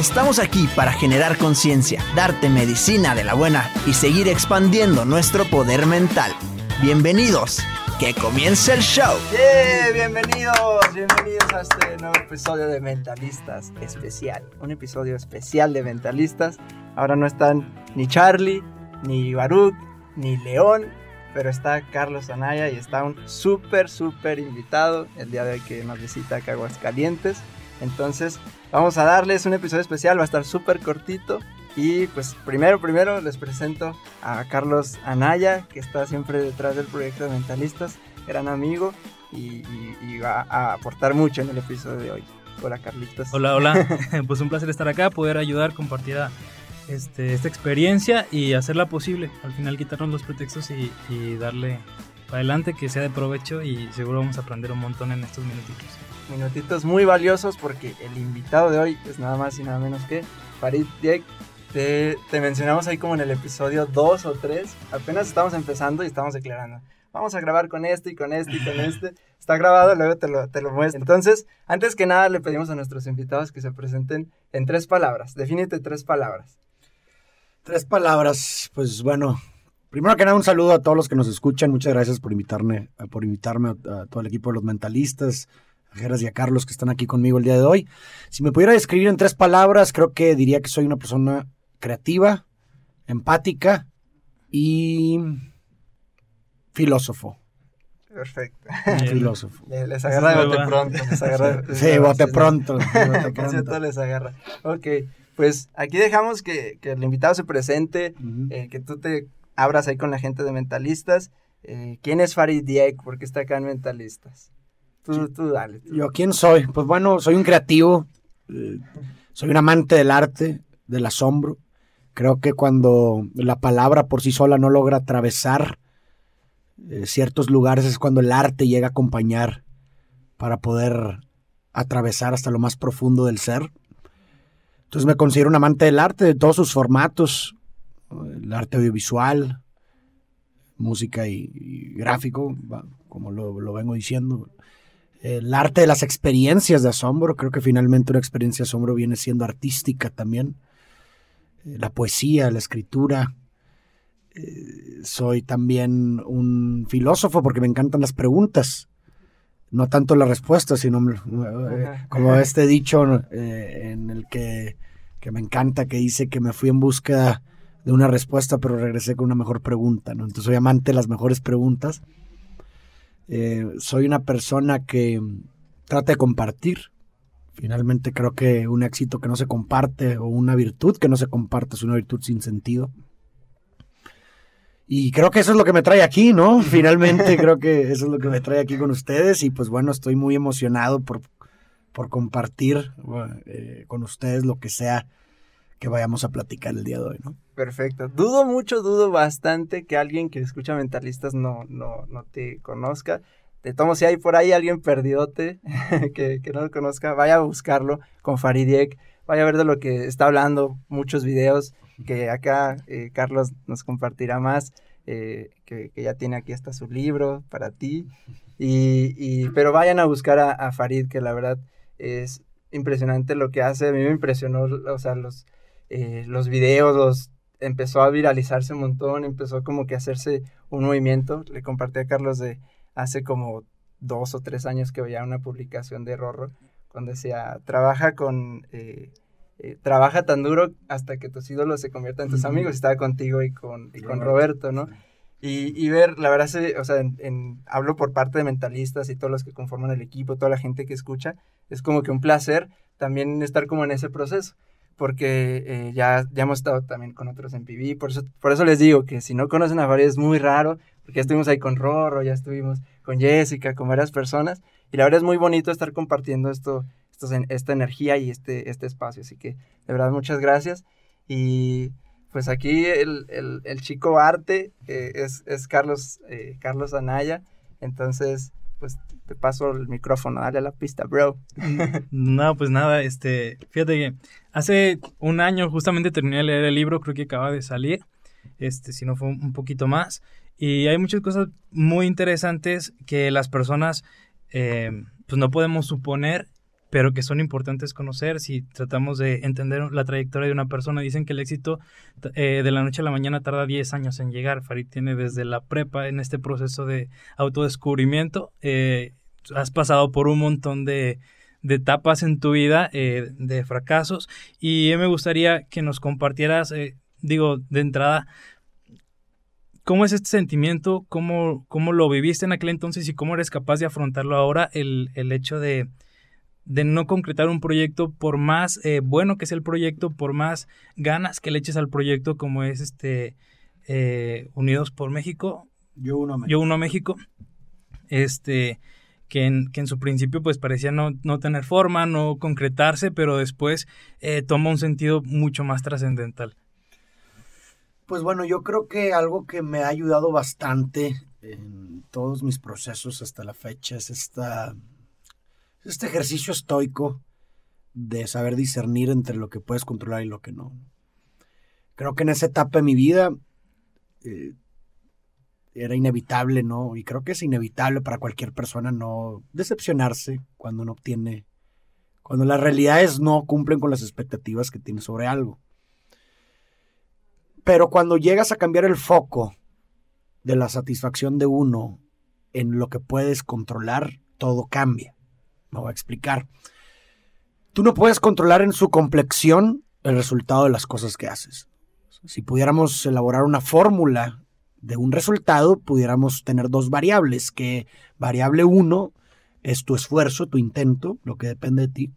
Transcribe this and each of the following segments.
Estamos aquí para generar conciencia, darte medicina de la buena y seguir expandiendo nuestro poder mental. Bienvenidos, que comience el show. Yeah, bienvenidos, bienvenidos a este nuevo episodio de Mentalistas especial. Un episodio especial de Mentalistas. Ahora no están ni Charlie, ni Baruch, ni León, pero está Carlos Anaya y está un súper, súper invitado el día de hoy que nos visita acá Aguascalientes. Entonces, vamos a darles un episodio especial, va a estar súper cortito. Y pues primero, primero les presento a Carlos Anaya, que está siempre detrás del proyecto de Mentalistas, gran amigo y, y- y va a aportar mucho en el episodio de hoy. Hola Carlitos. Hola, hola. pues un placer estar acá, poder ayudar, compartir a- este, esta experiencia y hacerla posible. Al final quitarnos los pretextos y, y darle para adelante que sea de provecho y seguro vamos a aprender un montón en estos minutitos. Minutitos muy valiosos porque el invitado de hoy es nada más y nada menos que Farid Diek. Te, te mencionamos ahí como en el episodio 2 o 3. Apenas estamos empezando y estamos declarando. Vamos a grabar con este y con este y con este. Está grabado, luego te lo, te lo muestro. Entonces, antes que nada, le pedimos a nuestros invitados que se presenten en tres palabras. Defínete tres palabras. Tres palabras, pues bueno, primero que nada un saludo a todos los que nos escuchan, muchas gracias por invitarme, por invitarme a, a todo el equipo de los mentalistas, Geras y a Carlos que están aquí conmigo el día de hoy. Si me pudiera describir en tres palabras, creo que diría que soy una persona creativa, empática y filósofo. Perfecto. Filósofo. Le- Les agarra de bote pronto. Les agarra, Sí, bote pronto. bote pronto. les agarra. Ok, pues aquí dejamos que, que el invitado se presente, eh, que tú te abras ahí con la gente de Mentalistas. Eh, ¿Quién es Farid Diek? ¿Por qué está acá en Mentalistas? Tú, tú dale. tú. ¿Yo quién soy? Pues bueno, soy un creativo, eh, soy un amante del arte, del asombro. Creo que cuando la palabra por sí sola no logra atravesar eh, ciertos lugares es cuando el arte llega a acompañar para poder atravesar hasta lo más profundo del ser. Entonces me considero un amante del arte, de todos sus formatos, el arte audiovisual, música y, y gráfico, como lo, lo vengo diciendo el arte de las experiencias de asombro. Creo que finalmente una experiencia de asombro viene siendo artística también. Eh, La poesía, la escritura. Eh, soy también un filósofo porque me encantan las preguntas. No tanto las respuestas, sino eh, Ajá. como este dicho eh, en el que, que me encanta, que dice que me fui en busca de una respuesta, pero regresé con una mejor pregunta. ¿no? Entonces soy amante de las mejores preguntas. Eh, soy una persona que trata de compartir. Finalmente creo que un éxito que no se comparte o una virtud que no se comparte es una virtud sin sentido. Y creo que eso es lo que me trae aquí, ¿no? Finalmente creo que eso es lo que me trae aquí con ustedes y pues bueno, estoy muy emocionado por, por compartir eh, con ustedes lo que sea que vayamos a platicar el día de hoy. Perfecto. Dudo mucho, dudo bastante que alguien que escucha Mentalistas no, no, no te conozca. De tomo, si hay por ahí alguien perdidote que, que no lo conozca, vaya a buscarlo con Faridiek. Vaya a ver de lo que está hablando, muchos videos que acá eh, Carlos nos compartirá más. eh, que, que ya tiene aquí hasta su libro para ti. Y, y- pero vayan a buscar a, a Farid, que la verdad es impresionante lo que hace. A mí me impresionó, o sea, los, eh, los videos, los, empezó a viralizarse un montón, empezó como que a hacerse un movimiento. Le compartí a Carlos de hace como dos o tres años que veía una publicación de Rorro, donde decía, trabaja con... eh, eh, trabaja tan duro hasta que tus ídolos se conviertan en tus amigos. Estaba contigo y con, y con Roberto, Roberto, ¿no? Y, y ver, la verdad, se- o sea, en- en- hablo por parte de mentalistas y todos los que conforman el equipo, toda la gente que escucha, es como que un placer también estar como en ese proceso, porque eh, ya, ya hemos estado también con otros en PV, por eso, por eso les digo que si no conocen a Farid es muy raro, porque ya estuvimos ahí con Rorro, ya estuvimos con Jessica, con varias personas, y la verdad es muy bonito estar compartiendo esto, estos en- esta energía y este, este espacio, así que de verdad muchas gracias, y pues aquí el, el- el chico arte eh, es, es Carlos, eh, Carlos Anaya. Entonces, pues te paso el micrófono, dale a la pista, bro. No, pues nada, este, fíjate que hace un año justamente terminé de leer el libro, creo que acaba de salir, este, si no fue un poquito más, y hay muchas cosas muy interesantes que las personas, eh, pues no podemos suponer, pero que son importantes conocer si tratamos de entender la trayectoria de una persona. Dicen que el éxito eh, de la noche a la mañana tarda 10 años en llegar. Farid tiene desde la prepa en este proceso de autodescubrimiento. eh, has pasado por un montón de, etapas en tu vida, eh, de fracasos, y me gustaría que nos compartieras, digo, de entrada, ¿cómo es este sentimiento? ¿Cómo, ¿Cómo lo viviste en aquel entonces y cómo eres capaz de afrontarlo ahora? El, el hecho de, de no concretar un proyecto, por más eh, bueno que sea el proyecto, por más ganas que le eches al proyecto, como es este eh, Unidos por México, Yo uno me. yo uno a México, este, que en, que en su principio pues parecía no, no tener forma, no concretarse, pero después eh, toma un sentido mucho más trascendental. Pues bueno, yo creo que algo que me ha ayudado bastante en todos mis procesos hasta la fecha es esta, este ejercicio estoico de saber discernir entre lo que puedes controlar y lo que no. Creo que en esa etapa de mi vida eh, era inevitable, ¿no? Y creo que es inevitable para cualquier persona no decepcionarse cuando no obtiene, cuando las realidades no cumplen con las expectativas que tienes sobre algo. Pero cuando llegas a cambiar el foco de la satisfacción de uno en lo que puedes controlar, todo cambia. Me voy a explicar. Tú no puedes controlar en su complexión el resultado de las cosas que haces. Si pudiéramos elaborar una fórmula de un resultado, pudiéramos tener dos variables, que variable 1 es tu esfuerzo, tu intento, lo que depende de ti,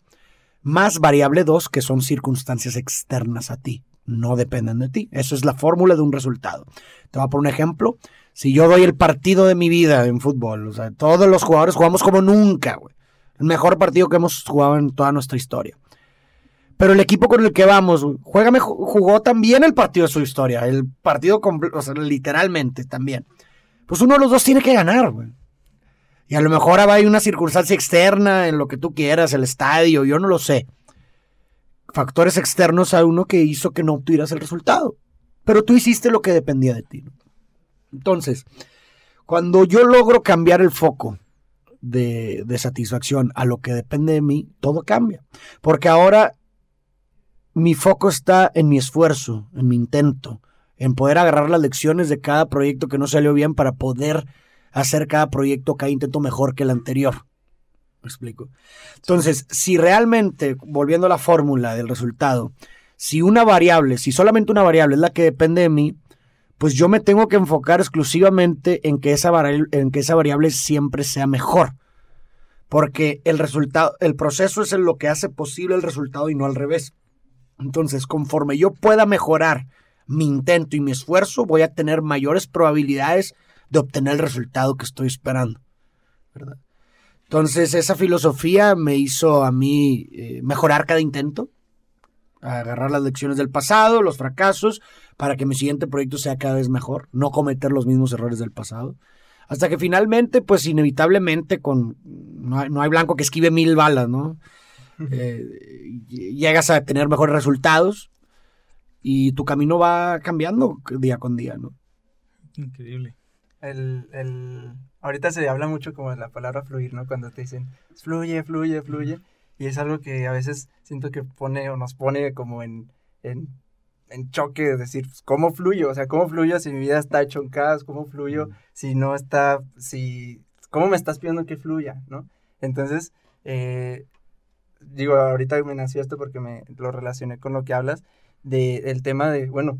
más variable 2 que son circunstancias externas a ti, no dependen de ti. Eso es la fórmula de un resultado. Te voy a poner un ejemplo. Si yo doy el partido de mi vida en fútbol, o sea, todos los jugadores jugamos como nunca, güey. El mejor partido que hemos jugado en toda nuestra historia. Pero el equipo con el que vamos, juega jugó también el partido de su historia. El partido, o sea, literalmente también. Pues uno de los dos tiene que ganar, güey. Y a lo mejor hay una circunstancia externa en lo que tú quieras, el estadio, yo no lo sé. Factores externos a uno que hizo que no obtuvieras el resultado. Pero tú hiciste lo que dependía de ti. Entonces, cuando yo logro cambiar el foco de, satisfacción a lo que depende de mí, todo cambia. Porque ahora mi foco está en mi esfuerzo, en mi intento, en poder agarrar las lecciones de cada proyecto que no salió bien para poder hacer cada proyecto, cada intento mejor que el anterior. ¿Me explico? Entonces, si realmente, volviendo a la fórmula del resultado, si una variable, si solamente una variable es la que depende de mí, pues yo me tengo que enfocar exclusivamente en que esa variable, en que esa variable siempre sea mejor. Porque el resultado, el proceso es lo que hace posible el resultado y no al revés. Entonces, conforme yo pueda mejorar mi intento y mi esfuerzo, voy a tener mayores probabilidades de obtener el resultado que estoy esperando. ¿verdad? Entonces, esa filosofía me hizo a mí eh, mejorar cada intento, agarrar las lecciones del pasado, los fracasos, para que mi siguiente proyecto sea cada vez mejor, no cometer los mismos errores del pasado. Hasta que finalmente, pues inevitablemente, con no hay, no hay blanco que esquive mil balas, ¿no? Eh, llegas a tener mejores resultados y tu camino va cambiando día con día, ¿no? Increíble. El, el, ahorita se habla mucho como de la palabra fluir, ¿no? Cuando te dicen, fluye, fluye, fluye. Y es algo que a veces siento que pone o nos pone como en, en, en choque de decir, pues, ¿cómo fluyo? O sea, ¿cómo fluyo si mi vida está hecho en caos? ¿Cómo fluyo si no está, si, cómo me estás pidiendo que fluya, ¿no? Entonces, eh, digo, ahorita me nació esto porque me lo relacioné con lo que hablas, de, del tema de, bueno,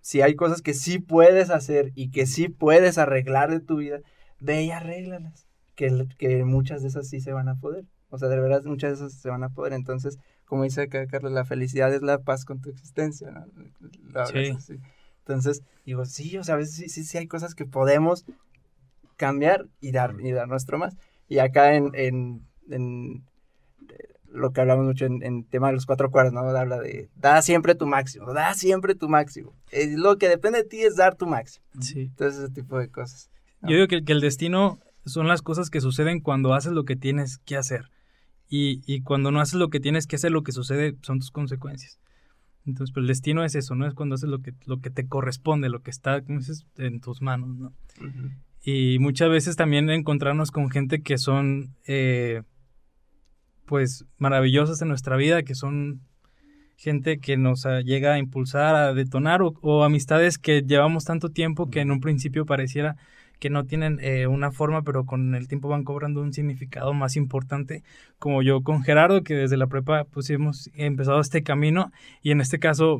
si hay cosas que sí puedes hacer y que sí puedes arreglar de tu vida, ve y arréglalas, que, que muchas de esas sí se van a poder. O sea, de verdad, muchas de esas se van a poder. Entonces, como dice acá Carlos, la felicidad es la paz con tu existencia. ¿no? Sí. así. Entonces, digo, sí, o sea, a veces sí, sí, sí hay cosas que podemos cambiar y dar, y dar nuestro más. Y acá en, en, en, eh, lo que hablamos mucho en, en tema de los cuatro cuadros, ¿no? Habla de, da siempre tu máximo, da siempre tu máximo. Eh, lo que depende de ti es dar tu máximo. Sí. Entonces, ese tipo de cosas. Yo digo que, que el destino son las cosas que suceden cuando haces lo que tienes que hacer. Y, y cuando no haces lo que tienes que hacer, lo que sucede son tus consecuencias. Entonces, pues el destino es eso, ¿no? Es cuando haces lo que, lo que te corresponde, lo que está, como dices, en tus manos, ¿no? Y muchas veces también encontrarnos con gente que son, eh, pues, maravillosas en nuestra vida, que son gente que nos llega a impulsar, a detonar, o, o amistades que llevamos tanto tiempo que en un principio pareciera que no tienen eh, una forma, pero con el tiempo van cobrando un significado más importante, como yo con Gerardo, que desde la prepa pues hemos empezado este camino, y en este caso,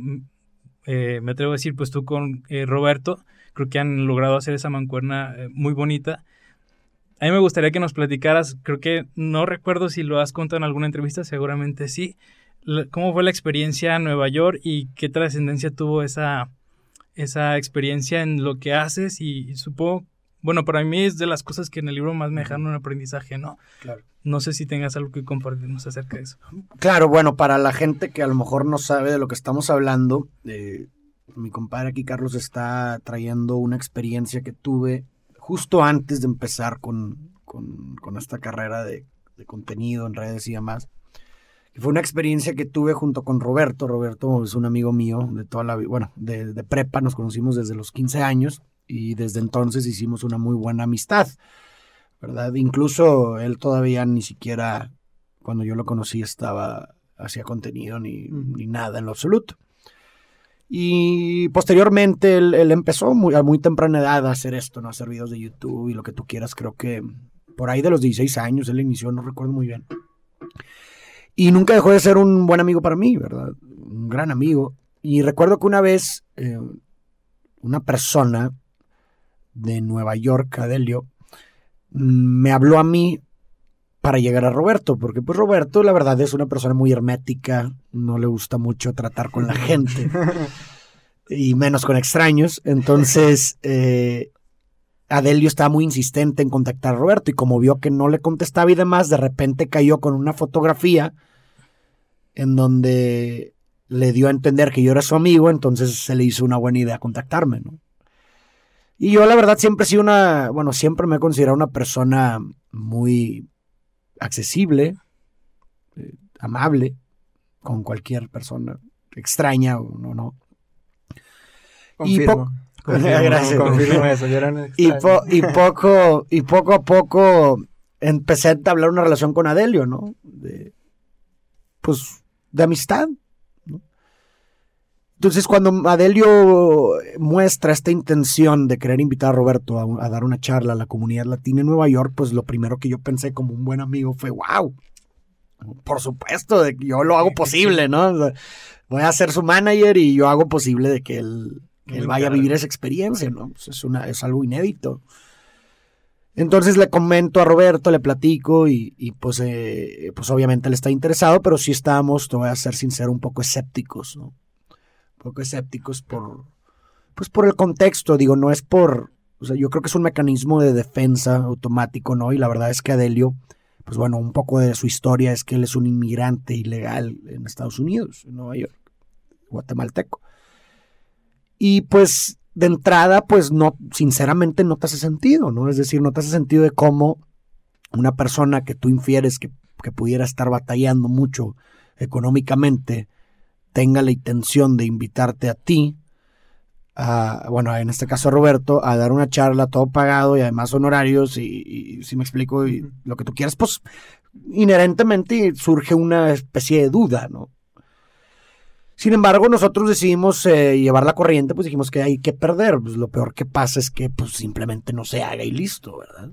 eh, me atrevo a decir, pues tú con eh, Roberto, creo que han logrado hacer esa mancuerna muy bonita. A mí me gustaría que nos platicaras, creo que no recuerdo si lo has contado en alguna entrevista, seguramente sí, cómo fue la experiencia en Nueva York y qué trascendencia tuvo esa, esa experiencia en lo que haces y, y supongo, bueno, para mí es de las cosas que en el libro más me dejaron un aprendizaje, ¿no? Claro. No sé si tengas algo que compartirnos acerca de eso. Claro, bueno, para la gente que a lo mejor no sabe de lo que estamos hablando, eh, mi compadre aquí, Carlos, está trayendo una experiencia que tuve justo antes de empezar con, con- con esta carrera de, de contenido en redes y demás. Que fue una experiencia que tuve junto con Roberto. Roberto es un amigo mío de toda la vida, bueno, de, de prepa, nos conocimos desde los 15 años y desde entonces hicimos una muy buena amistad, ¿verdad? Incluso él todavía ni siquiera cuando yo lo conocí estaba hacía contenido ni, ni nada en lo absoluto. Y posteriormente él, él empezó muy, a muy temprana edad a hacer esto, ¿no? A hacer videos de YouTube y lo que tú quieras. Creo que por ahí de los 16 años él inició, no recuerdo muy bien. Y nunca dejó de ser un buen amigo para mí, ¿verdad? Un gran amigo. Y recuerdo que una vez eh, una persona de Nueva York, Adelio, mm, me habló a mí para llegar a Roberto, porque pues Roberto la verdad es una persona muy hermética, no le gusta mucho tratar con la gente y menos con extraños, entonces eh, Adelio estaba muy insistente en contactar a Roberto y como vio que no le contestaba y demás, de repente cayó con una fotografía en donde le dio a entender que yo era su amigo, entonces se le hizo una buena idea contactarme, ¿no? Y yo la verdad siempre he sido una, bueno, siempre me he considerado una persona muy accesible, eh, amable con cualquier persona, extraña o no, no. Y Confirmo. Gracias. Confirmo eso. Yo era un Y, po- y poco y poco a poco empecé a entablar una relación con Adelio, ¿no? De, pues de amistad. Entonces cuando Adelio muestra esta intención de querer invitar a Roberto a, a dar una charla a la comunidad latina en Nueva York, pues lo primero que yo pensé como un buen amigo fue, wow, por supuesto, de que yo lo hago posible, ¿no? O sea, voy a ser su manager y yo hago posible de que él, que él vaya a vivir esa experiencia, ¿no? Pues es, una, es algo inédito. Entonces le comento a Roberto, le platico y, y pues, eh, pues obviamente él está interesado, pero sí estábamos, te voy a ser sincero, un poco escépticos, ¿no? Un poco escépticos por, pues por el contexto, digo, no es por, o sea, yo creo que es un mecanismo de defensa automático, ¿no? Y la verdad es que Adelio, pues bueno, un poco de su historia es que él es un inmigrante ilegal en Estados Unidos, en Nueva York, guatemalteco. Y pues de entrada, pues no, sinceramente no te hace sentido, ¿no? Es decir, no te hace sentido de cómo una persona que tú infieres que, que pudiera estar batallando mucho económicamente tenga la intención de invitarte a ti a, bueno, en este caso a Roberto, a dar una charla, todo pagado y además honorarios y, y si me explico, y lo que tú quieras, pues inherentemente surge una especie de duda, ¿no? Sin embargo, nosotros decidimos eh, llevar la corriente, pues dijimos que hay que perder. Pues lo peor que pasa es que pues simplemente no se haga y listo, ¿verdad?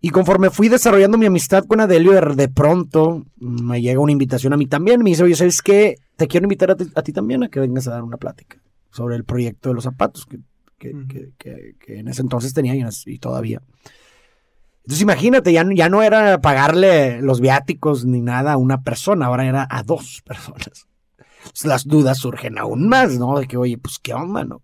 Y conforme fui desarrollando mi amistad con Adelio, de, de pronto me llega una invitación a mí también. Me dice, oye, ¿sabes qué? Te quiero invitar a ti, a ti también a que vengas a dar una plática sobre el proyecto de los zapatos que, que, que, que- que en ese entonces tenía y, todavía. Entonces imagínate, ya, no- ya no era pagarle los viáticos ni nada a una persona, ahora era a dos personas. Entonces, las dudas surgen aún más, ¿no? De que, oye, pues qué onda, ¿no?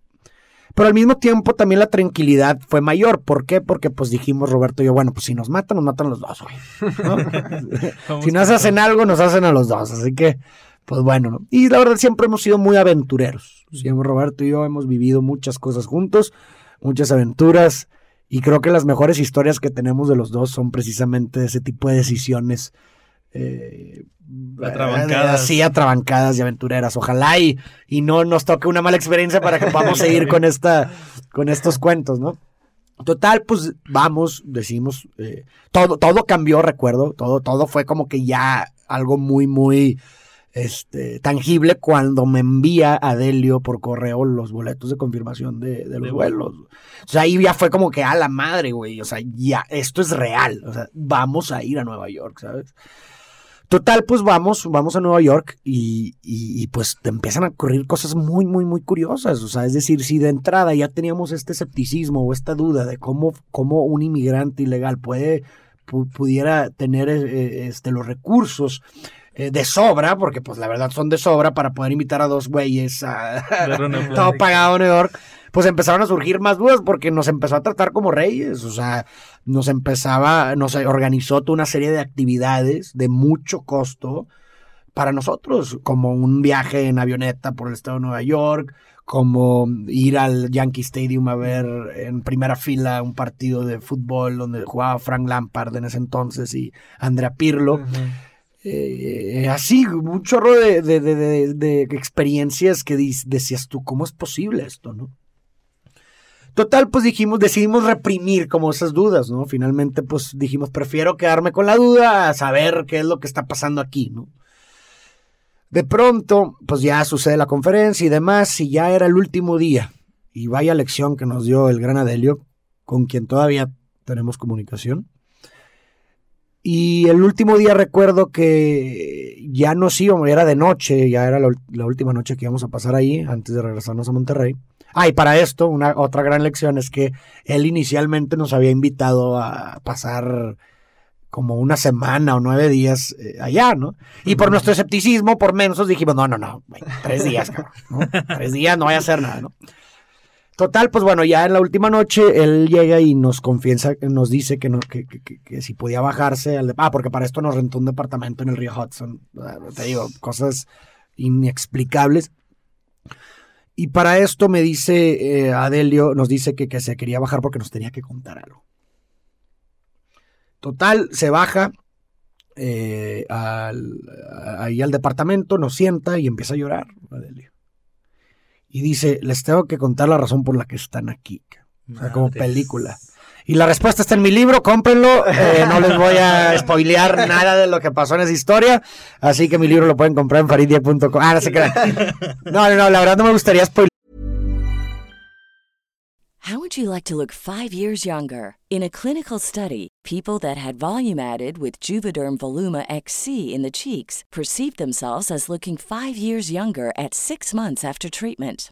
Pero al mismo tiempo también la tranquilidad fue mayor. ¿Por qué? Porque pues dijimos Roberto y yo, bueno, pues si nos matan, nos matan los dos, güey. ¿no? Si nos hacen algo, nos hacen a los dos. Así que, pues bueno, ¿no? Y la verdad siempre hemos sido muy aventureros. Siempre Roberto y yo hemos vivido muchas cosas juntos, muchas aventuras. Y creo que las mejores historias que tenemos de los dos son precisamente ese tipo de decisiones. Eh, Atrabancadas. Sí, atrabancadas y aventureras. Ojalá y, y no nos toque una mala experiencia para que podamos seguir con esta, con estos cuentos, ¿no? Total, pues vamos, decimos, eh, todo, todo cambió, recuerdo, todo, todo fue como que ya algo muy, muy este, tangible cuando me envía Adelio por correo los boletos de confirmación de, de los De vuelos. O sea, ahí ya fue como que a la madre, güey. O sea, ya, esto es real. O sea, vamos a ir a Nueva York, ¿sabes? Total, pues vamos, vamos a Nueva York y, y- y, pues te empiezan a ocurrir cosas muy, muy, muy curiosas. O sea, es decir, si de entrada ya teníamos este escepticismo o esta duda de cómo, cómo un inmigrante ilegal puede, pu- pudiera tener eh, este, los recursos eh, de sobra, porque pues la verdad son de sobra para poder invitar a dos güeyes a todo pagado en Nueva York, pues empezaron a surgir más dudas porque nos empezó a tratar como reyes, o sea, nos empezaba, nos organizó toda una serie de actividades de mucho costo para nosotros, como un viaje en avioneta por el estado de Nueva York, como ir al Yankee Stadium a ver en primera fila un partido de fútbol donde jugaba Frank Lampard en ese entonces y Andrea Pirlo. Eh, así, un chorro de, de- de- de- experiencias que decías tú, ¿cómo es posible esto, no? Total, pues dijimos, decidimos reprimir como esas dudas, ¿no? Finalmente, pues dijimos, prefiero quedarme con la duda a saber qué es lo que está pasando aquí, ¿no? De pronto, pues ya sucede la conferencia y demás, y ya era el último día. Y vaya lección que nos dio el gran Adelio, con quien todavía tenemos comunicación. Y el último día recuerdo que ya nos íbamos, era de noche, ya era la, la última noche que íbamos a pasar ahí antes de regresarnos a Monterrey. Ah, y para esto, una otra gran lección es que él inicialmente nos había invitado a pasar como una semana o nueve días eh, allá, ¿no? Y por nuestro escepticismo, por menos, dijimos, no, no, no, tres días, cabrón, ¿no? Tres días no vaya a hacer nada, ¿no? Total, pues bueno, ya en la última noche él llega y nos confiesa, nos dice que, no, que, que- que- que si podía bajarse al... de- ah, porque para esto nos rentó un departamento en el río Hudson. Ah, Te digo, cosas inexplicables. Y para esto me dice eh, Adelio, nos dice que, que se quería bajar porque nos tenía que contar algo. Total, se baja eh, al- ahí al departamento, nos sienta y empieza a llorar, Adelio. Y dice, les tengo que contar la razón por la que están aquí. O sea, como película. Y la respuesta está en mi libro, cómprenlo. eh, no les voy a spoilear nada de lo que pasó en esa historia. Así que mi libro lo pueden comprar en faridia.com. Ah, no se crean. No, no, no, la verdad no me gustaría spoilear. How would you like to look five years younger? In a clinical study, people that had volume added with Juvederm Voluma XC in the cheeks perceived themselves as looking five years younger at six months after treatment.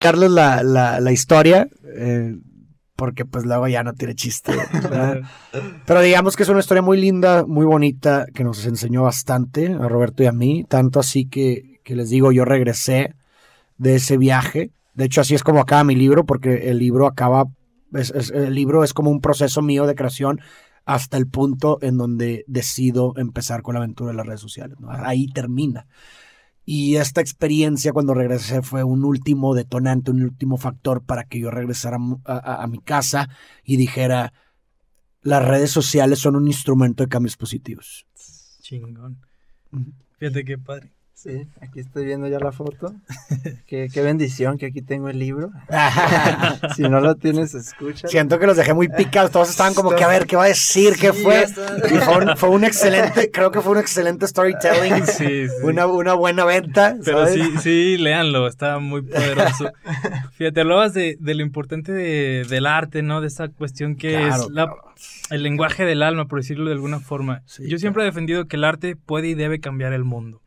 Carlos la, la, la historia, eh, porque pues luego ya no tiene chiste. ¿verdad? Pero digamos que es una historia muy linda, muy bonita, que nos enseñó bastante a Roberto y a mí, tanto así que, que les digo, yo regresé de ese viaje. De hecho, así es como acaba mi libro, porque el libro acaba, es- es- el libro es como un proceso mío de creación hasta el punto en donde decido empezar con la aventura de las redes sociales. ¿no? Ahí termina. Y esta experiencia cuando regresé fue un último detonante, un último factor para que yo regresara a, a- a mi casa y dijera, las redes sociales son un instrumento de cambios positivos. Chingón. Fíjate qué padre. Sí, aquí estoy viendo ya la foto. qué, qué bendición que aquí tengo el libro. si no lo tienes, escucha. Siento que los dejé muy picados, todos estaban como que a ver qué va a decir, qué Sí, fue. Y fue un, fue un excelente, creo que fue un excelente storytelling, Sí, sí. una, una buena venta. Pero ¿sabes? sí, sí, léanlo, está muy poderoso. Fíjate, hablabas de, de lo importante de- del arte, ¿no? De esa cuestión que Claro, es la- claro. el lenguaje del alma, por decirlo de alguna forma. Sí, Yo siempre he defendido que el arte puede y debe cambiar el mundo.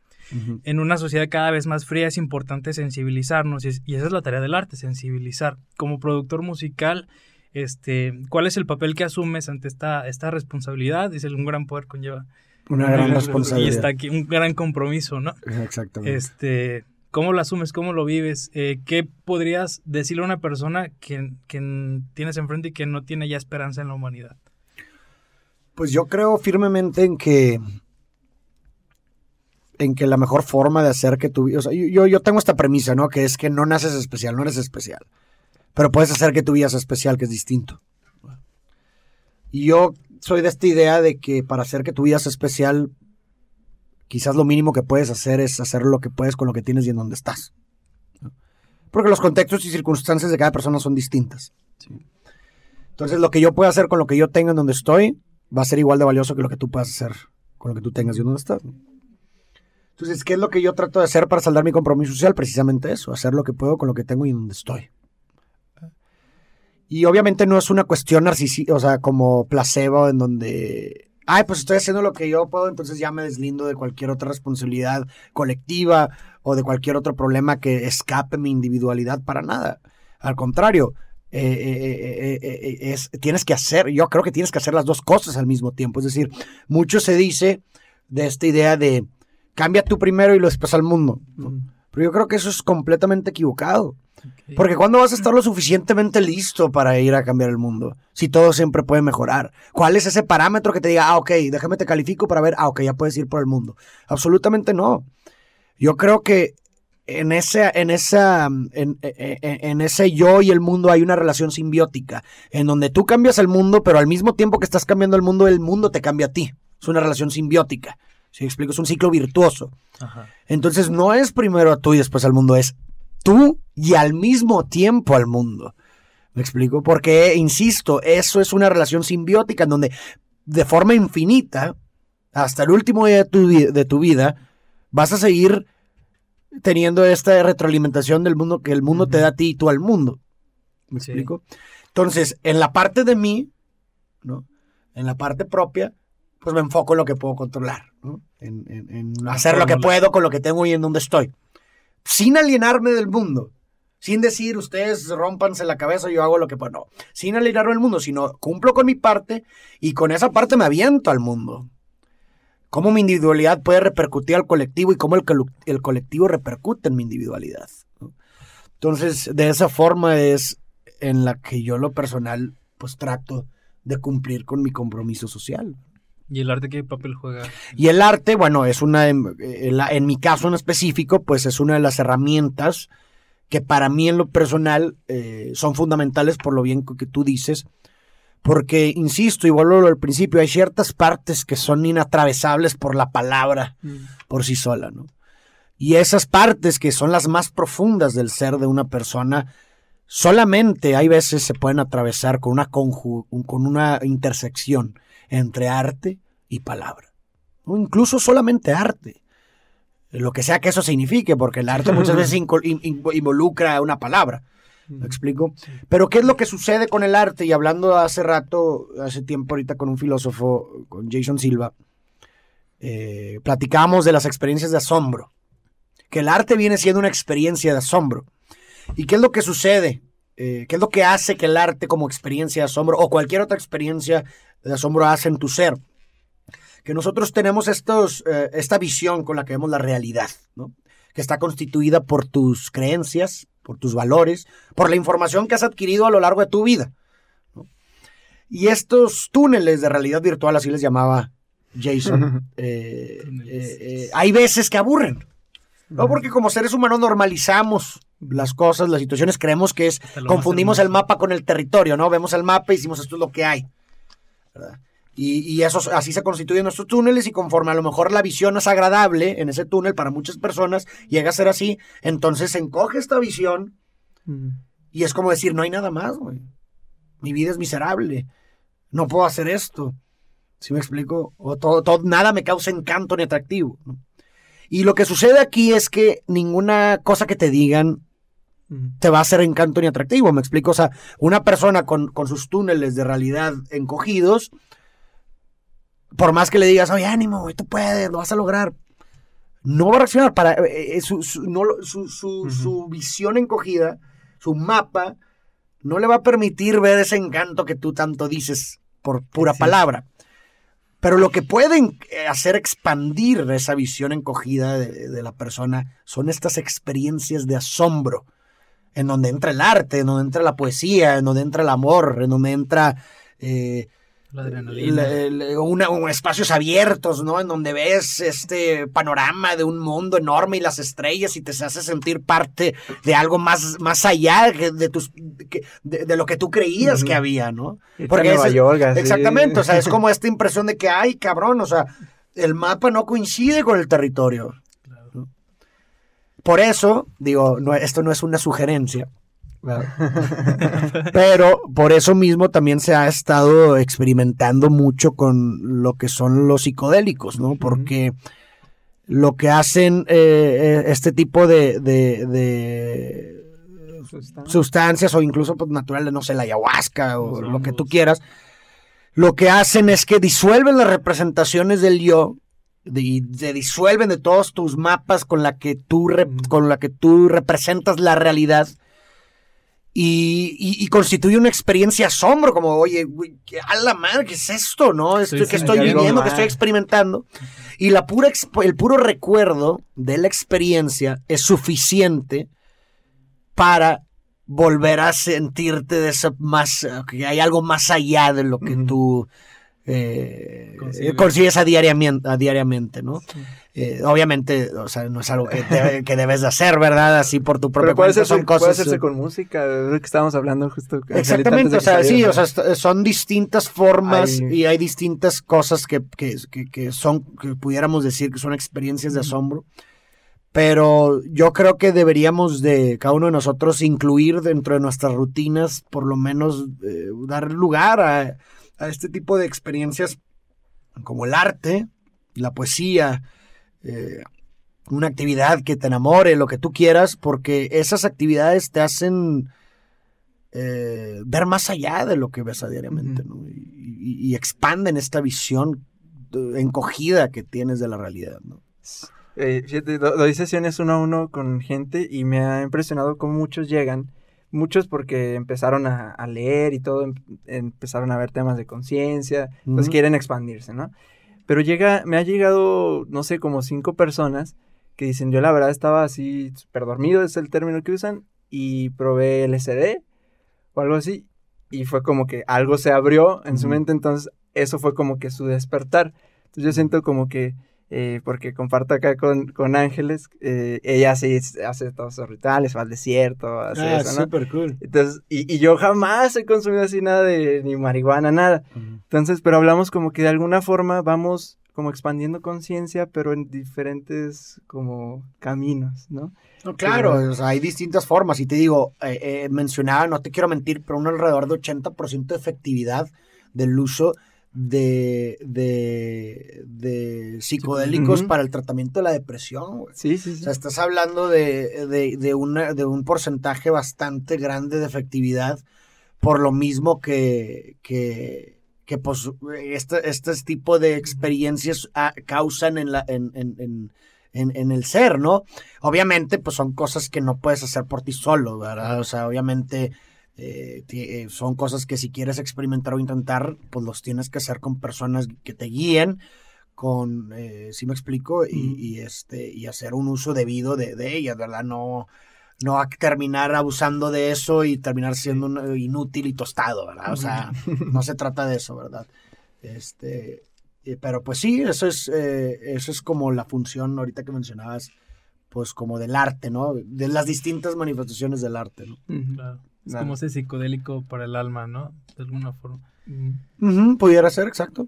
En una sociedad cada vez más fría es importante sensibilizarnos y, es- y esa es la tarea del arte, sensibilizar. Como productor musical, este, ¿cuál es el papel que asumes ante esta, esta responsabilidad? Dice, un gran poder conlleva. Una gran Y responsabilidad. está aquí un gran compromiso, ¿no? Exactamente. Este, ¿cómo lo asumes? ¿Cómo lo vives? Eh, ¿Qué podrías decirle a una persona que, que tienes enfrente y que no tiene ya esperanza en la humanidad? Pues yo creo firmemente en que en que la mejor forma de hacer que tu vida, o sea, yo, yo tengo esta premisa, ¿no? Que es que no naces especial, no eres especial. Pero puedes hacer que tu vida sea especial, que es distinto. Y yo soy de esta idea de que para hacer que tu vida sea especial, quizás lo mínimo que puedes hacer es hacer lo que puedes con lo que tienes y en donde estás. Porque los contextos y circunstancias de cada persona son distintas. Entonces, lo que yo pueda hacer con lo que yo tengo en donde estoy va a ser igual de valioso que lo que tú puedas hacer con lo que tú tengas y en donde estás. Entonces, ¿qué es lo que yo trato de hacer para saldar mi compromiso social? Precisamente eso, hacer lo que puedo con lo que tengo y donde estoy. Y obviamente no es una cuestión narcisista, o sea, como placebo en donde, ay, pues estoy haciendo lo que yo puedo, entonces ya me deslindo de cualquier otra responsabilidad colectiva o de cualquier otro problema que escape mi individualidad para nada. Al contrario, eh, eh, eh, es, tienes que hacer, yo creo que tienes que hacer las dos cosas al mismo tiempo. Es decir, mucho se dice de esta idea de cambia tú primero y lo después al mundo. ¿no? Pero yo creo que eso es completamente equivocado. Porque ¿cuándo vas a estar lo suficientemente listo para ir a cambiar el mundo? Si todo siempre puede mejorar. ¿Cuál es ese parámetro que te diga, ah, ok, déjame te califico para ver, ah, ok, ya puedes ir por el mundo? Absolutamente no. Yo creo que en ese, en esa, en, en- en ese yo y el mundo hay una relación simbiótica, en donde tú cambias el mundo, pero al mismo tiempo que estás cambiando el mundo, el mundo te cambia a ti. Es una relación simbiótica. Si explico, es un ciclo virtuoso. Ajá. Entonces no es primero a tú y después al mundo, es tú y al mismo tiempo al mundo. ¿Me explico? Porque, insisto, eso es una relación simbiótica en donde de forma infinita, hasta el último día de tu, de tu vida, vas a seguir teniendo esta retroalimentación del mundo que el mundo te da a ti y tú al mundo. ¿Me Sí. explico? Entonces, en la parte de mí, ¿no? En la parte propia, pues me enfoco en lo que puedo controlar, ¿no? En, en- en hacer lo que puedo con lo que tengo y en donde estoy. Sin alienarme del mundo. Sin decir, ustedes rompanse la cabeza, yo hago lo que puedo. No. Sin alienarme del mundo, sino cumplo con mi parte y con esa parte me aviento al mundo. Cómo mi individualidad puede repercutir al colectivo y cómo el, colectivo repercute en mi individualidad. ¿no? Entonces, de esa forma es en la que yo lo personal, pues trato de cumplir con mi compromiso social. ¿Y el arte qué papel juega? Y el arte, bueno, es una, en, mi caso en específico, pues es una de las herramientas que para mí en lo personal eh, son fundamentales por lo bien que tú dices, porque, insisto, y vuelvo al principio, hay ciertas partes que son inatravesables por la palabra por sí sola, ¿no? Y esas partes que son las más profundas del ser de una persona solamente hay veces se pueden atravesar con una, con una intersección entre arte y palabra. O incluso solamente arte. Lo que sea que eso signifique, porque el arte muchas veces involucra una palabra. ¿Me explico? Pero ¿qué es lo que sucede con el arte? Y hablando hace rato, hace tiempo ahorita con un filósofo, con Jason Silva, eh, platicábamos de las experiencias de asombro. Que el arte viene siendo una experiencia de asombro. ¿Y qué es lo que sucede? Eh, ¿Qué es lo que hace que el arte como experiencia de asombro o cualquier otra experiencia de asombro hace en tu ser? Que nosotros tenemos estos, eh, esta visión con la que vemos la realidad, ¿no? que está constituida por tus creencias, por tus valores, por la información que has adquirido a lo largo de tu vida. ¿no? Y estos túneles de realidad virtual, así les llamaba Jason, eh, eh, eh, hay veces que aburren. ¿no? Porque como seres humanos normalizamos las cosas, las situaciones, creemos que es, confundimos el mapa con el territorio, ¿no? Vemos el mapa y decimos esto es lo que hay. ¿verdad? Y, y eso, así se constituyen nuestros túneles y conforme a lo mejor la visión es agradable en ese túnel para muchas personas, llega a ser así, entonces se encoge esta visión y es como decir, no hay nada más, güey. Mi vida es miserable. No puedo hacer esto. ¿Sí me explico? O todo, todo- nada me causa encanto ni atractivo. ¿no? Y lo que sucede aquí es que ninguna cosa que te digan te va a hacer encanto ni atractivo. ¿Me explico? O sea, una persona con, con sus túneles de realidad encogidos, por más que le digas, oye, ánimo, güey, tú puedes, lo vas a lograr. No va a reaccionar para eh, eh, su, su- no su- su- su visión encogida, su mapa, no le va a permitir ver ese encanto que tú tanto dices por pura palabra. Pero lo que pueden eh, hacer expandir esa visión encogida de, de la persona son estas experiencias de asombro, en donde entra el arte, en donde entra la poesía, en donde entra el amor, en donde entra eh, La adrenalina. la- la- una- un- espacios abiertos, ¿no? En donde ves este panorama de un mundo enorme y las estrellas y te hace sentir parte de algo más, más allá de, tus, que- de, de lo que tú creías que había, ¿no? A Nueva York, así. Exactamente, o sea, es como esta impresión de que, ay, cabrón, o sea, el mapa no coincide con el territorio. Por eso, digo, no, esto no es una sugerencia, pero por eso mismo también se ha estado experimentando mucho con lo que son los psicodélicos, ¿no? Porque lo que hacen eh, eh, este tipo de, de- de sustancias. o incluso pues, naturales, no sé, la ayahuasca o lo que tú quieras, lo que hacen es que disuelven las representaciones del yo y se disuelven de todos tus mapas con la que tú con la que tú representas la realidad y, y- y constituye una experiencia asombro, como, oye, güey, ¿qué- a la madre, ¿qué es esto? ¿No? Esto Sí, que estoy viviendo, que estoy experimentando. Y la pura el puro recuerdo de la experiencia es suficiente para volver a sentirte de más, que hay algo más allá de lo que tú eh, consigues a diariamente, a diariamente, ¿no? Eh, obviamente, o sea, no es algo que, te- que debes de hacer, ¿verdad? Así por tu propia Pero puede cuenta, son cosas... puede hacerse eh, con música, de lo que estábamos hablando justo. Exactamente, o sea, sí, o sea, son distintas formas Hay- y hay distintas cosas que, que, que- que son, que pudiéramos decir que son experiencias de asombro. Pero yo creo que deberíamos de, cada uno de nosotros, incluir dentro de nuestras rutinas, por lo menos eh, dar lugar a, a este tipo de experiencias como el arte, la poesía, eh, una actividad que te enamore, lo que tú quieras, porque esas actividades te hacen eh, ver más allá de lo que ves a diariamente, ¿no? Y, expanden esta visión eh, encogida que tienes de la realidad, ¿no? Eh, fíjate, doy sesiones uno a uno con gente y me ha impresionado cómo muchos llegan. Muchos porque empezaron a, a leer y todo, em- empezaron a ver temas de conciencia, pues Ujú. quieren expandirse, ¿no? Pero llega, me ha llegado, no sé, como cinco personas que dicen, yo la verdad estaba así súper dormido, es el término que usan, y probé LSD o algo así, y fue como que algo se abrió en su mente, entonces eso fue como que su despertar. Entonces yo siento como que, eh, porque comparto acá con, con Ángeles, eh, ella sí hace todos sus rituales, va al desierto, hace Ah, eso, ¿no? súper cool. Entonces, y, y yo jamás he consumido así nada de ni marihuana, nada. Entonces, pero hablamos como que de alguna forma vamos como expandiendo conciencia, pero en diferentes como caminos, ¿no? No, claro, o sea, hay distintas formas. Y te digo, eh, eh, mencionaba, no te quiero mentir, pero un alrededor de 80% de efectividad del uso de, de, de psicodélicos para el tratamiento de la depresión. güey. Sí, sí, O sí. sea, estás hablando de, de, de, una- de un porcentaje bastante grande de efectividad por lo mismo que, que, que pues, este, este tipo de experiencias causan en, la, en, en, en, en- en el ser, ¿no? Obviamente, pues son cosas que no puedes hacer por ti solo, ¿verdad? O sea, obviamente eh, eh, son cosas que si quieres experimentar o intentar, pues los tienes que hacer con personas que te guíen, con, eh, si me explico, y, Ujú. y, este, y hacer un uso debido de, de ellas, ¿verdad? No, no a terminar abusando de eso y terminar siendo un- inútil y tostado, ¿verdad? O sea, no se trata de eso, ¿verdad? Este, eh, pero pues sí, eso es, eh, eso es como la función ahorita que mencionabas, pues como del arte, ¿no? De las distintas manifestaciones del arte, ¿no? Claro. Es como ese psicodélico para el alma, ¿no? De alguna forma. Ujú, pudiera ser, exacto.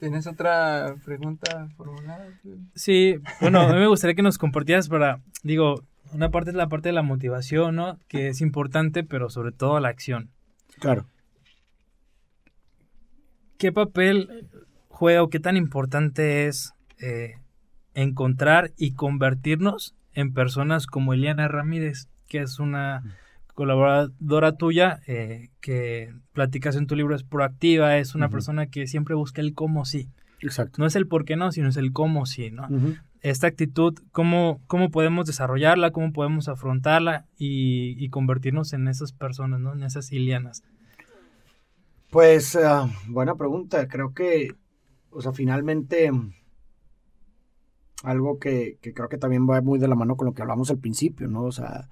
¿Tienes otra pregunta formulada? Sí, bueno, a mí me gustaría que nos compartieras para, digo, una parte es la parte de la motivación, ¿no? Que es importante, pero sobre todo la acción. Claro. ¿Qué papel juega o qué tan importante es eh, encontrar y convertirnos en personas como Eliana Ramírez, que es una colaboradora tuya eh, que platicas en tu libro, es proactiva, es una persona que siempre busca el cómo sí. Exacto. No es el por qué no, sino es el cómo sí, ¿no? Esta actitud, ¿cómo, cómo podemos desarrollarla, cómo podemos afrontarla y, y convertirnos en esas personas, ¿no? En esas Ilianas. Pues, ah, buena pregunta. Creo que, o sea, finalmente, algo que, que creo que también va muy de la mano con lo que hablamos al principio, ¿no? O sea,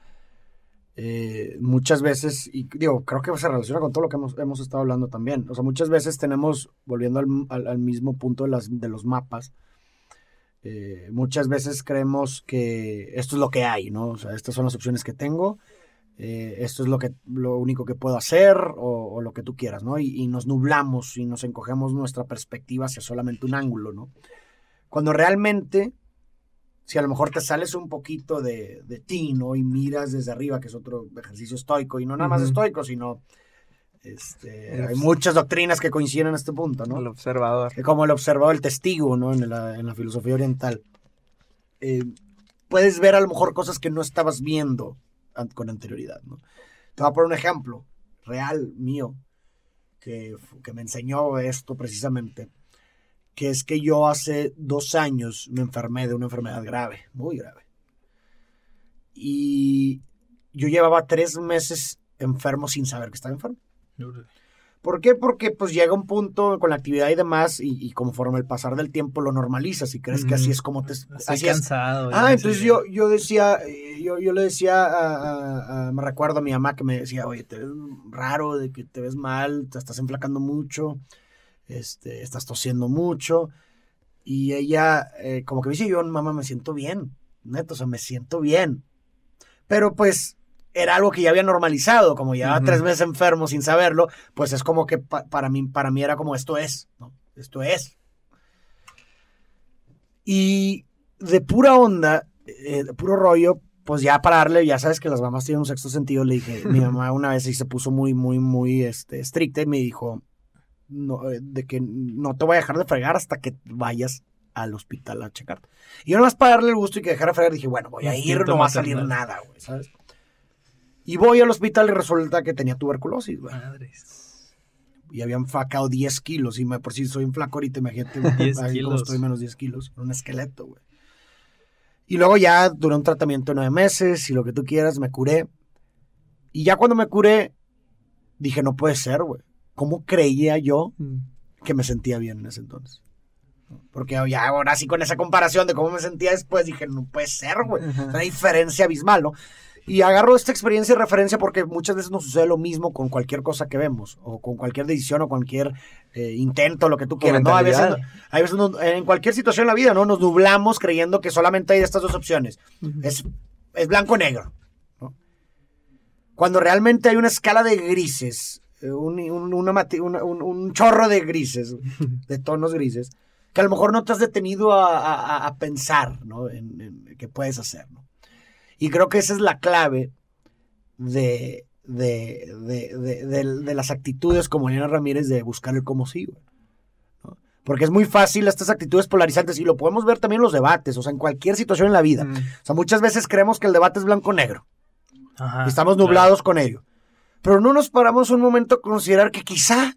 eh, muchas veces, y digo, creo que se relaciona con todo lo que hemos, estado hablando también. O sea, muchas veces tenemos, volviendo al, mismo punto de, las, de los mapas, eh, muchas veces creemos que esto es lo que hay, ¿no? Estas son las opciones que tengo, eh, esto es lo, que, lo único que puedo hacer o, o lo que tú quieras, ¿no? Y, y nos nublamos y nos encogemos nuestra perspectiva hacia solamente un ángulo, ¿no? Cuando realmente, si a lo mejor te sales un poquito de, de ti, ¿no? Y miras desde arriba, que es otro ejercicio estoico, y no nada más estoico, sino... Este, hay muchas doctrinas que coinciden en este punto, ¿no? El observador. como el observador, el testigo, ¿no? En la, en la filosofía oriental. Eh, puedes ver a lo mejor cosas que no estabas viendo con anterioridad, ¿no? Te voy a poner un ejemplo real mío que, que me enseñó esto precisamente, que es que yo hace dos años me enfermé de una enfermedad grave, muy grave. Y yo llevaba tres meses enfermo sin saber que estaba enfermo. ¿Por qué? Porque pues llega un punto con la actividad y demás y, y conforme el pasar del tiempo lo normalizas y crees que así es como te... Así cansado. Ah, entonces yo, yo decía, eh, yo, yo le decía, a, a- a- me recuerdo a mi mamá que me decía, oye, te ves raro, de que te ves mal, te estás enflacando mucho, este, estás tosiendo mucho. Y ella, eh, como que me dice, yo, mamá, me siento bien, neto, o sea, me siento bien. Pero pues era algo que ya había normalizado, como Ujú. tres meses enfermo sin saberlo, pues es como que pa- para, mí, para mí era como esto es, ¿no? Esto es. Y de pura onda, eh, de puro rollo, pues ya para darle, ya sabes que las mamás tienen un sexto sentido, le dije, mi mamá una vez sí se puso muy, muy, muy este, estricta y me dijo, no, eh, de que no te voy a dejar de fregar hasta que vayas al hospital a checarte. Y yo nomás para darle el gusto y que dejara de fregar, dije, bueno, voy a ir, no va a salir nada, güey, ¿sabes? Y voy al hospital y resulta que tenía tuberculosis, güey. Madres. Y había enflacado 10 kilos. Y me, por si soy un flaco ahorita, imagínate. 10 ahí como kilos. estoy menos 10 kilos. Un esqueleto, güey. Y luego ya duré un tratamiento de nueve meses y lo que tú quieras, me curé. Y ya cuando me curé, dije, no puede ser, güey. ¿Cómo creía yo que me sentía bien en ese entonces? Porque ya ahora sí con esa comparación de cómo me sentía después, dije, no puede ser, güey. Una diferencia abismal, ¿no? Y agarro esta experiencia y referencia porque muchas veces nos sucede lo mismo con cualquier cosa que vemos, o con cualquier decisión, o cualquier eh, intento, lo que tú quieras, ¿no? A veces, nos- en cualquier situación en la vida, ¿no? Nos nublamos creyendo que solamente hay estas dos opciones. Es, es blanco o negro, ¿no? Cuando realmente hay una escala de grises, un, un- una mati- una- un- un chorro de grises, de tonos grises, que a lo mejor no te has detenido a, a- a pensar, ¿no? En, en qué puedes hacer, ¿no? Y creo que esa es la clave de, de, de, de- las actitudes como Eliana Ramírez de buscar el cómo sí. Porque es muy fácil estas actitudes polarizantes y lo podemos ver también en los debates, o sea, en cualquier situación en la vida. Mm. O sea, muchas veces creemos que el debate es blanco-negro y estamos claro. nublados con ello. Pero no nos paramos un momento a considerar que quizá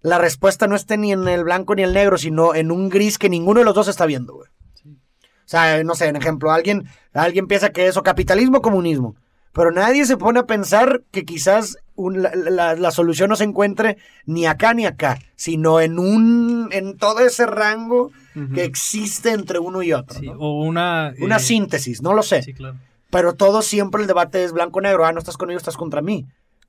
la respuesta no esté ni en el blanco ni el negro, sino en un gris que ninguno de los dos está viendo, güey. O sea, no sé, en ejemplo, alguien, alguien piensa que eso, capitalismo o comunismo. Pero nadie se pone a pensar que quizás un- la, la- la solución no se encuentre ni acá ni acá, sino en un, en todo ese rango que existe entre uno y otro. Sí, ¿no? o una... Una eh, síntesis, no lo sé. Sí, claro. Pero todo siempre el debate es blanco-negro. Ah, no estás conmigo, estás contra mí.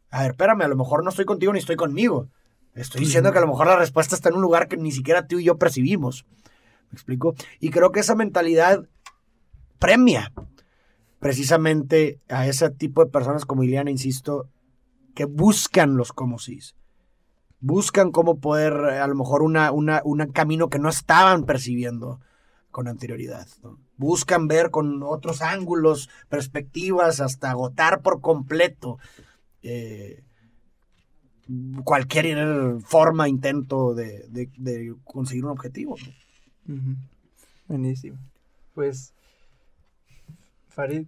A ver, espérame, a lo mejor no estoy contigo ni estoy conmigo. Estoy diciendo que a lo mejor la respuesta está en un lugar que ni siquiera tú y yo percibimos. ¿Me explico? Y creo que esa mentalidad premia precisamente a ese tipo de personas como Iliana, insisto, que buscan los como sís. Buscan cómo poder, a lo mejor, una, una, un camino que no estaban percibiendo con anterioridad. ¿no? Buscan ver con otros ángulos, perspectivas, hasta agotar por completo eh, cualquier forma, intento de, conseguir un objetivo. Buenísimo. Pues, Farid,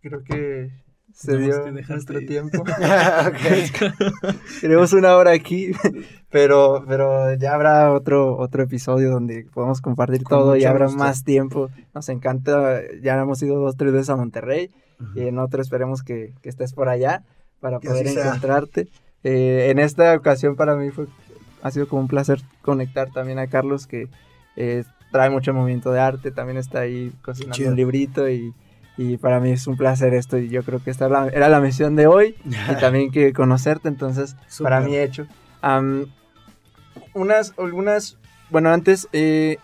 creo que se Tenemos dio nuestro ir. tiempo. Tenemos una hora aquí, pero, pero ya habrá otro, otro episodio donde podamos compartir Con todo y habrá gusto. más tiempo. Nos encanta, ya hemos ido dos, tres veces a Monterrey y en otro esperemos que, que estés por allá para Que poder encontrarte. Eh, en esta ocasión para mí fue, ha sido como un placer conectar también a Carlos que eh, trae mucho movimiento de arte, también está ahí cocinando Chido. un librito y, y para mí es un placer esto y yo creo que esta era la, misión de hoy y también que conocerte, entonces para mí hecho. Am, unas, algunas, bueno, antes, eh,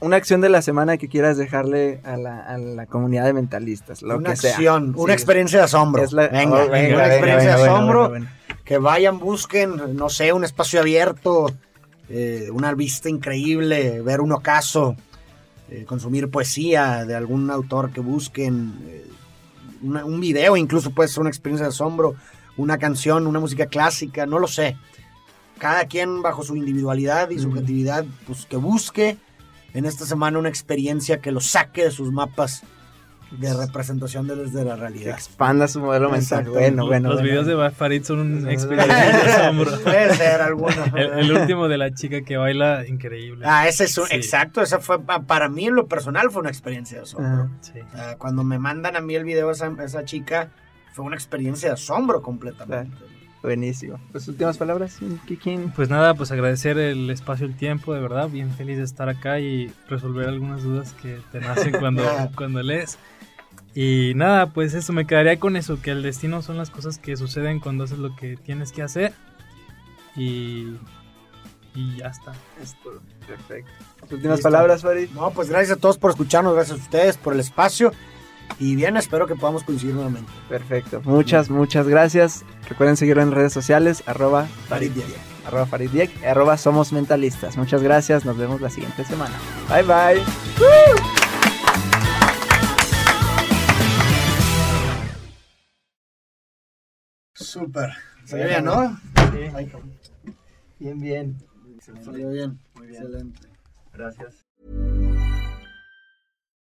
una acción de la semana que quieras dejarle a la, a la comunidad de mentalistas, lo una que sea. acción, una experiencia de asombro. Es la- venga, oh, venga, venga, una experiencia de asombro. Que vayan, busquen, no sé, un espacio abierto, eh, una vista increíble, ver un ocaso, eh, consumir poesía de algún autor que busquen, eh, una- un video incluso puede ser una experiencia de asombro, una canción, una música clásica, no lo sé. Cada quien bajo su individualidad y subjetividad, pues que busque en esta semana una experiencia que lo saque de sus mapas de representación de- desde la Que realidad. expanda su modelo mental. Bueno, bueno. Los bueno. videos de Farid son una experiencia de asombro. Puede ser alguno. El, el último de la chica que baila, increíble. Ah, ese es un- Sí. exacto, esa fue pa- para mí en lo personal fue una experiencia de asombro. Ajá. Sí. O sea, cuando me mandan a mí el video de esa, esa chica, fue una experiencia de asombro completamente. Buenísimo. Pues últimas palabras, Kikin. Pues nada, pues agradecer el espacio, el tiempo, de verdad, bien feliz de estar acá y resolver algunas dudas que te nacen cuando, cuando lees. Y nada, pues eso, me quedaría con eso, que el destino son las cosas que suceden cuando haces lo que tienes que hacer. Y, y ya está. Perfecto. Últimas Listo. palabras, Farid. No, pues gracias a todos por escucharnos, gracias a ustedes por el espacio. Y bien, espero que podamos coincidir nuevamente. Perfecto. Muchas, muchas gracias. Recuerden seguirlo en redes sociales, arroba Farid Diaria. arroba Farid Diek, arroba Somos Mentalistas. Muchas gracias. Nos vemos la siguiente semana. Bye, bye. Súper. Salió bien, ¿no? Bien, bien. Salió bien. Excelente. Gracias.